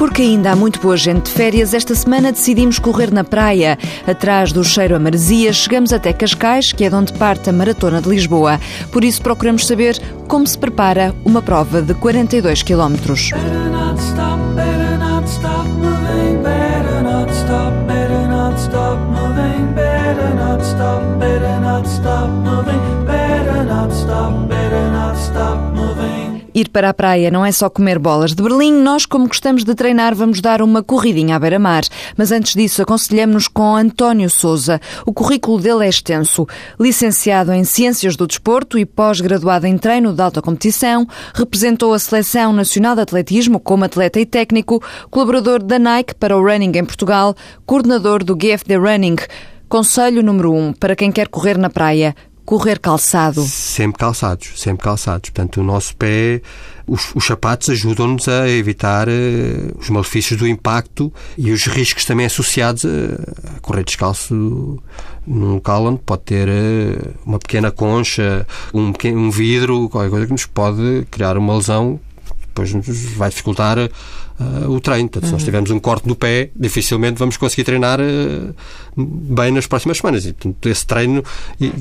Porque ainda há muito boa gente de férias, esta semana decidimos correr na praia. Atrás do cheiro a maresia, chegamos até Cascais, que é de onde parte a Maratona de Lisboa. Por isso procuramos saber como se prepara uma prova de 42 quilómetros. Ir para a praia não é só comer bolas de Berlim, nós, como gostamos de treinar, vamos dar uma corridinha à beira-mar. Mas antes disso, aconselhamos-nos com António Souza. O currículo dele é extenso. Licenciado em Ciências do Desporto e pós-graduado em treino de alta competição, representou a Seleção Nacional de Atletismo como atleta e técnico, colaborador da Nike para o Running em Portugal, coordenador do GFD Running. Conselho número 1 um, para quem quer correr na praia correr calçado? Sempre calçados, sempre calçados. Portanto, o nosso pé, os, os sapatos ajudam-nos a evitar uh, os malefícios do impacto e os riscos também associados a, correr descalço num local onde pode ter uh, uma pequena concha, um, pequeno, um vidro, qualquer coisa que nos pode criar uma lesão depois nos vai dificultar uh, o treino. Portanto, se nós uhum. tivermos um corte no pé, dificilmente vamos conseguir treinar uh, bem nas próximas semanas. E, portanto, esse treino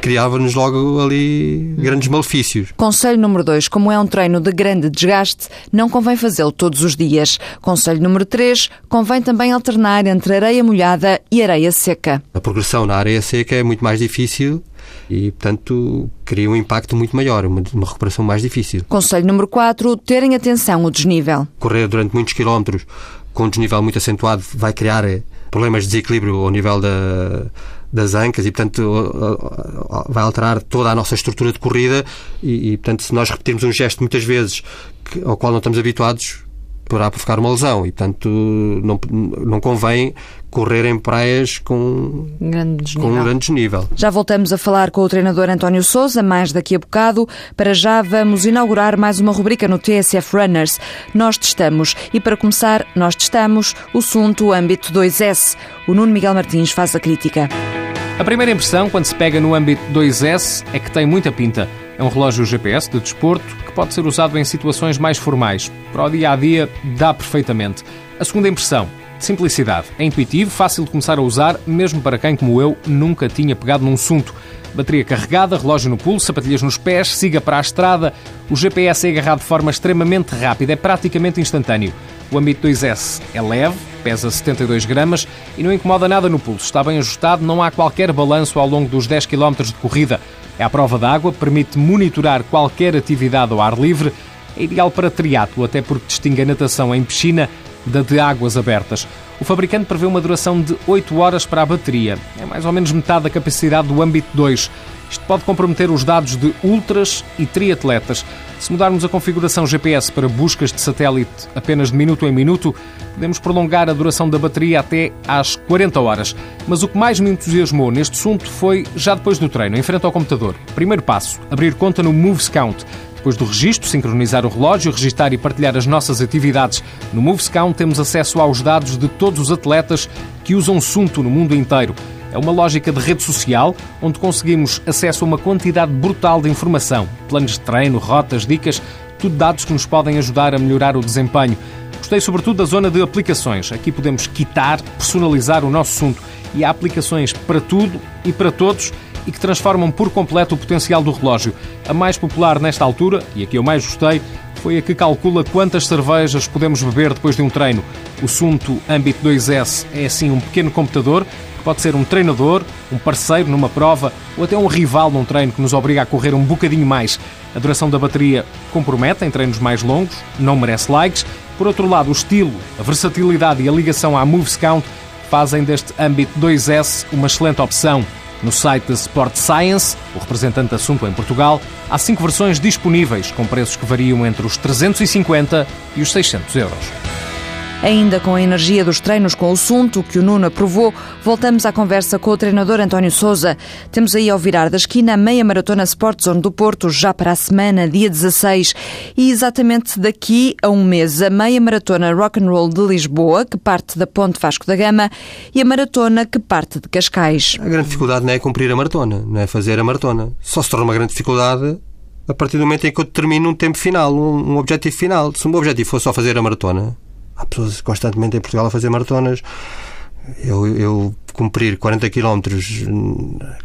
criava-nos logo ali grandes malefícios. Conselho número 2. Como é um treino de grande desgaste, não convém fazê-lo todos os dias. Conselho número 3. Convém também alternar entre areia molhada e areia seca. A progressão na areia seca é muito mais difícil e, portanto, cria um impacto muito maior, uma, uma recuperação mais difícil. Conselho número 4, terem atenção ao desnível. Correr durante muitos quilómetros com um desnível muito acentuado vai criar eh, problemas de desequilíbrio ao nível da, das ancas e, portanto, vai alterar toda a nossa estrutura de corrida e, e portanto, se nós repetirmos um gesto muitas vezes que, ao qual não estamos habituados, poderá provocar uma lesão e, portanto, não, não convém correr em praias com, grande desnível. com um grande desnível. Já voltamos a falar com o treinador António Souza, mais daqui a bocado. Para já vamos inaugurar mais uma rubrica no TSF Runners. Nós testamos. E para começar, nós testamos o Sunto âmbito 2S. O Nuno Miguel Martins faz a crítica. A primeira impressão, quando se pega no âmbito 2S, é que tem muita pinta. É um relógio GPS de desporto que pode ser usado em situações mais formais. Para o dia a dia, dá perfeitamente. A segunda impressão, simplicidade. É intuitivo, fácil de começar a usar, mesmo para quem, como eu, nunca tinha pegado num assunto. Bateria carregada, relógio no pulso, sapatilhas nos pés, siga para a estrada. O GPS é agarrado de forma extremamente rápida, é praticamente instantâneo. O Ambit 2S é leve, pesa 72 gramas e não incomoda nada no pulso. Está bem ajustado, não há qualquer balanço ao longo dos 10 km de corrida. É à prova d'água, permite monitorar qualquer atividade ao ar livre. É ideal para triatlo, até porque distingue a natação em piscina da de águas abertas. O fabricante prevê uma duração de 8 horas para a bateria. É mais ou menos metade da capacidade do Ambit 2. Isto pode comprometer os dados de ultras e triatletas. Se mudarmos a configuração GPS para buscas de satélite apenas de minuto em minuto, podemos prolongar a duração da bateria até às 40 horas. Mas o que mais me entusiasmou neste assunto foi já depois do treino, em frente ao computador. Primeiro passo: abrir conta no Moves Count. Depois do registro, sincronizar o relógio, registar e partilhar as nossas atividades. No MovesCount temos acesso aos dados de todos os atletas que usam Sunto no mundo inteiro. É uma lógica de rede social onde conseguimos acesso a uma quantidade brutal de informação, planos de treino, rotas, dicas, tudo dados que nos podem ajudar a melhorar o desempenho. Gostei sobretudo da zona de aplicações. Aqui podemos quitar, personalizar o nosso assunto e há aplicações para tudo e para todos e que transformam por completo o potencial do relógio. A mais popular nesta altura, e a que eu mais gostei, foi a que calcula quantas cervejas podemos beber depois de um treino. O Sunto Ambit 2S é assim um pequeno computador que pode ser um treinador, um parceiro numa prova ou até um rival num treino que nos obriga a correr um bocadinho mais. A duração da bateria compromete em treinos mais longos, não merece likes. Por outro lado, o estilo, a versatilidade e a ligação à Moves Count fazem deste Ambit 2S uma excelente opção. No site da Sport Science, o representante assunto em Portugal, há cinco versões disponíveis com preços que variam entre os 350 e os 600 euros. Ainda com a energia dos treinos com o assunto que o Nuno aprovou, voltamos à conversa com o treinador António Souza. Temos aí ao virar da esquina a meia maratona Sport Zone do Porto, já para a semana, dia 16. E exatamente daqui a um mês, a meia maratona Rock and Roll de Lisboa, que parte da Ponte Vasco da Gama, e a maratona que parte de Cascais. A grande dificuldade não é cumprir a maratona, não é fazer a maratona. Só se torna uma grande dificuldade a partir do momento em que eu determino um tempo final, um objetivo final. Se o meu objetivo for só fazer a maratona, Há pessoas constantemente em Portugal a fazer maratonas. Eu, eu cumprir 40 km,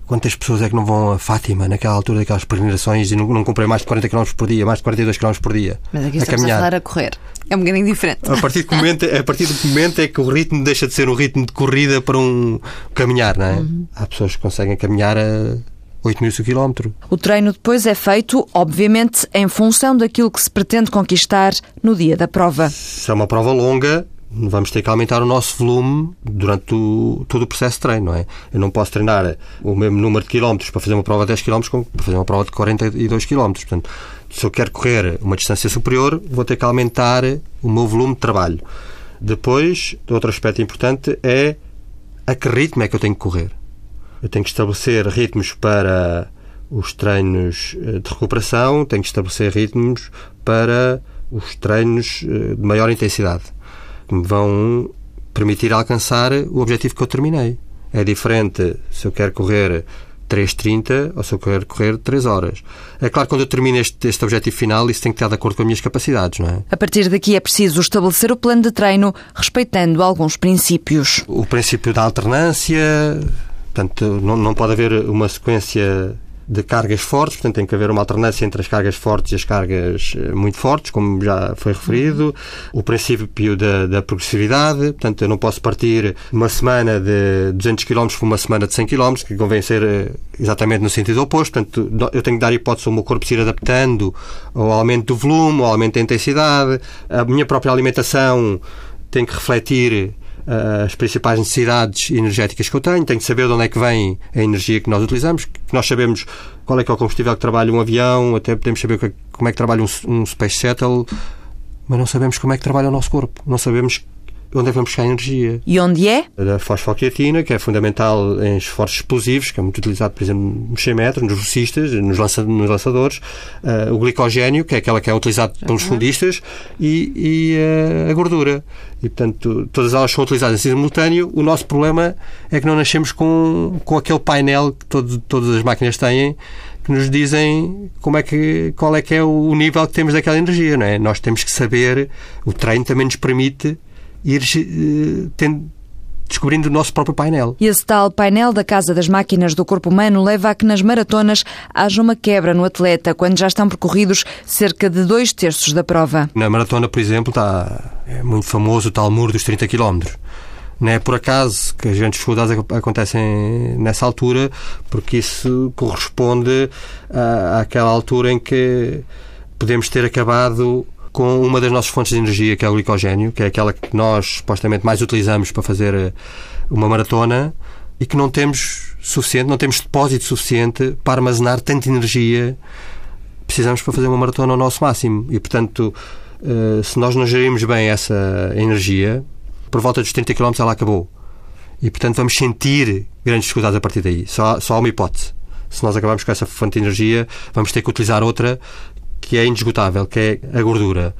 quantas pessoas é que não vão a Fátima naquela altura daquelas peregrinações e não, não comprei mais de 40 km por dia, mais de 42 km por dia? Mas aqui a estamos caminhar. a falar a correr. É um bocadinho diferente. A partir, do momento, a partir do momento é que o ritmo deixa de ser um ritmo de corrida para um caminhar, não é? Uhum. Há pessoas que conseguem caminhar a 8 mil quilómetros. O treino depois é feito, obviamente, em função daquilo que se pretende conquistar no dia da prova. Se é uma prova longa, vamos ter que aumentar o nosso volume durante o, todo o processo de treino, não é? Eu não posso treinar o mesmo número de quilómetros para fazer uma prova de 10 quilómetros como para fazer uma prova de 42 quilómetros. Portanto, se eu quero correr uma distância superior, vou ter que aumentar o meu volume de trabalho. Depois, outro aspecto importante é a que ritmo é que eu tenho que correr. Eu tenho que estabelecer ritmos para os treinos eh, de recuperação, tenho que estabelecer ritmos para os treinos eh, de maior intensidade que me vão permitir alcançar o objetivo que eu terminei. É diferente se eu quero correr 3.30 ou se eu quero correr 3 horas. É claro que quando eu termino este, este objetivo final, isso tem que estar de acordo com as minhas capacidades, não é? A partir daqui é preciso estabelecer o plano de treino respeitando alguns princípios. O princípio da alternância, portanto, não, não pode haver uma sequência de cargas fortes, portanto tem que haver uma alternância entre as cargas fortes e as cargas eh, muito fortes, como já foi referido. O princípio da, da progressividade, portanto eu não posso partir uma semana de 200 km para uma semana de 100 km, que convém ser eh, exatamente no sentido oposto. Portanto, eu tenho que dar hipótese ao meu corpo se ir adaptando ao aumento do volume, ao aumento da intensidade. A minha própria alimentação tem que refletir as principais necessidades energéticas que eu tenho, tenho que saber de onde é que vem a energia que nós utilizamos, que nós sabemos qual é que é o combustível que trabalha um avião, até podemos saber é como é que trabalha um, um Space Shuttle, mas não sabemos como é que trabalha o nosso corpo, não sabemos onde é que vamos buscar energia. E onde é? A fosfocreatina, que é fundamental em esforços explosivos, que é muito utilizado, por exemplo, nos 100 metros, nos velocistas, nos, lança, nos lançadores. Uh, o glicogênio, que é aquela que é utilizado pelos fundistas, e, e uh, a gordura. E, portanto, todas elas são utilizadas em simultâneo. O nosso problema é que não nascemos com, com aquele painel que todo, todas as máquinas têm, que nos dizem como é que, qual é que é o nível que temos daquela energia, não é? Nós temos que saber, o treino também nos permite ir uh, tendo, descobrindo o nosso próprio painel. E esse tal painel da Casa das Máquinas do Corpo Humano leva a que nas maratonas haja uma quebra no atleta quando já estão percorridos cerca de dois terços da prova. Na maratona, por exemplo, está é muito famoso o tal muro dos 30 km. Não é por acaso que as grandes dificuldades acontecem nessa altura, porque isso corresponde à, àquela altura em que podemos ter acabado com uma das nossas fontes de energia, que é o glicogênio, que é aquela que nós supostamente mais utilizamos para fazer eh, uma maratona e que não temos suficiente, não temos depósito suficiente para armazenar tanta energia precisamos para fazer uma maratona ao nosso máximo. E, portanto, eh, se nós não gerirmos bem essa energia, por volta dos 30 km ela acabou. E, portanto, vamos sentir grandes dificuldades a partir daí. Só, só há uma hipótese. Se nós acabarmos com essa fonte de energia, vamos ter que utilizar outra que é indesgotável, que é a gordura.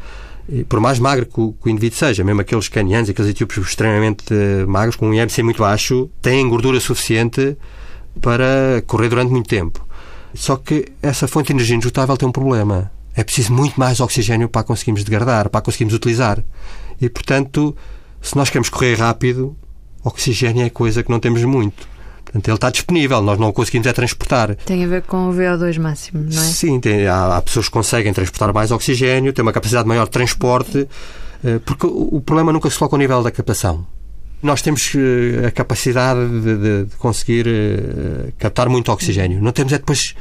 E por mais magro que o, indivíduo seja, mesmo aqueles canianos, aqueles etíopes extremamente eh, magros, com um IMC muito baixo, têm gordura suficiente para correr durante muito tempo. Só que essa fonte de energia indesgotável tem um problema. É preciso muito mais oxigênio para conseguirmos degradar, para conseguirmos utilizar. E, portanto, se nós queremos correr rápido, oxigênio é coisa que não temos muito. Portanto, ele está disponível, nós não o conseguimos é transportar. Tem a ver com o VO2 máximo, não é? Sim, tem, há, há, pessoas que conseguem transportar mais oxigênio, têm uma capacidade maior de transporte, eh, porque o problema nunca se coloca ao nível da captação. Nós temos eh, a capacidade de, de, de conseguir eh, captar muito oxigênio. Não temos é depois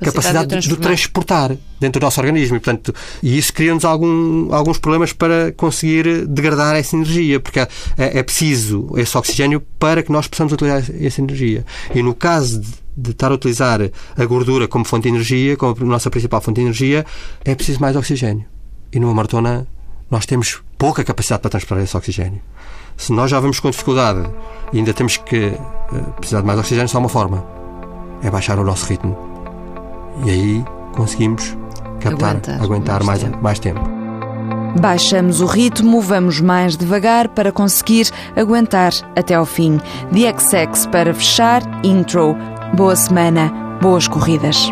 capacidade de, de, transportar dentro do nosso organismo. E, portanto, e isso cria-nos algum, alguns problemas para conseguir degradar essa energia, porque é, é, preciso esse oxigênio para que nós possamos utilizar essa energia. E no caso de, de estar a utilizar a gordura como fonte de energia, como a nossa principal fonte de energia, é preciso mais oxigênio. E numa maratona nós temos pouca capacidade para transportar esse oxigênio. Se nós já vamos com dificuldade e ainda temos que uh, precisar de mais oxigênio, só uma forma: é baixar o nosso ritmo e aí conseguimos captar, aguentar, aguentar mais, mais, tempo. mais tempo. Baixamos o ritmo, vamos mais devagar para conseguir aguentar até ao fim. XX para fechar, intro. Boa semana, boas corridas.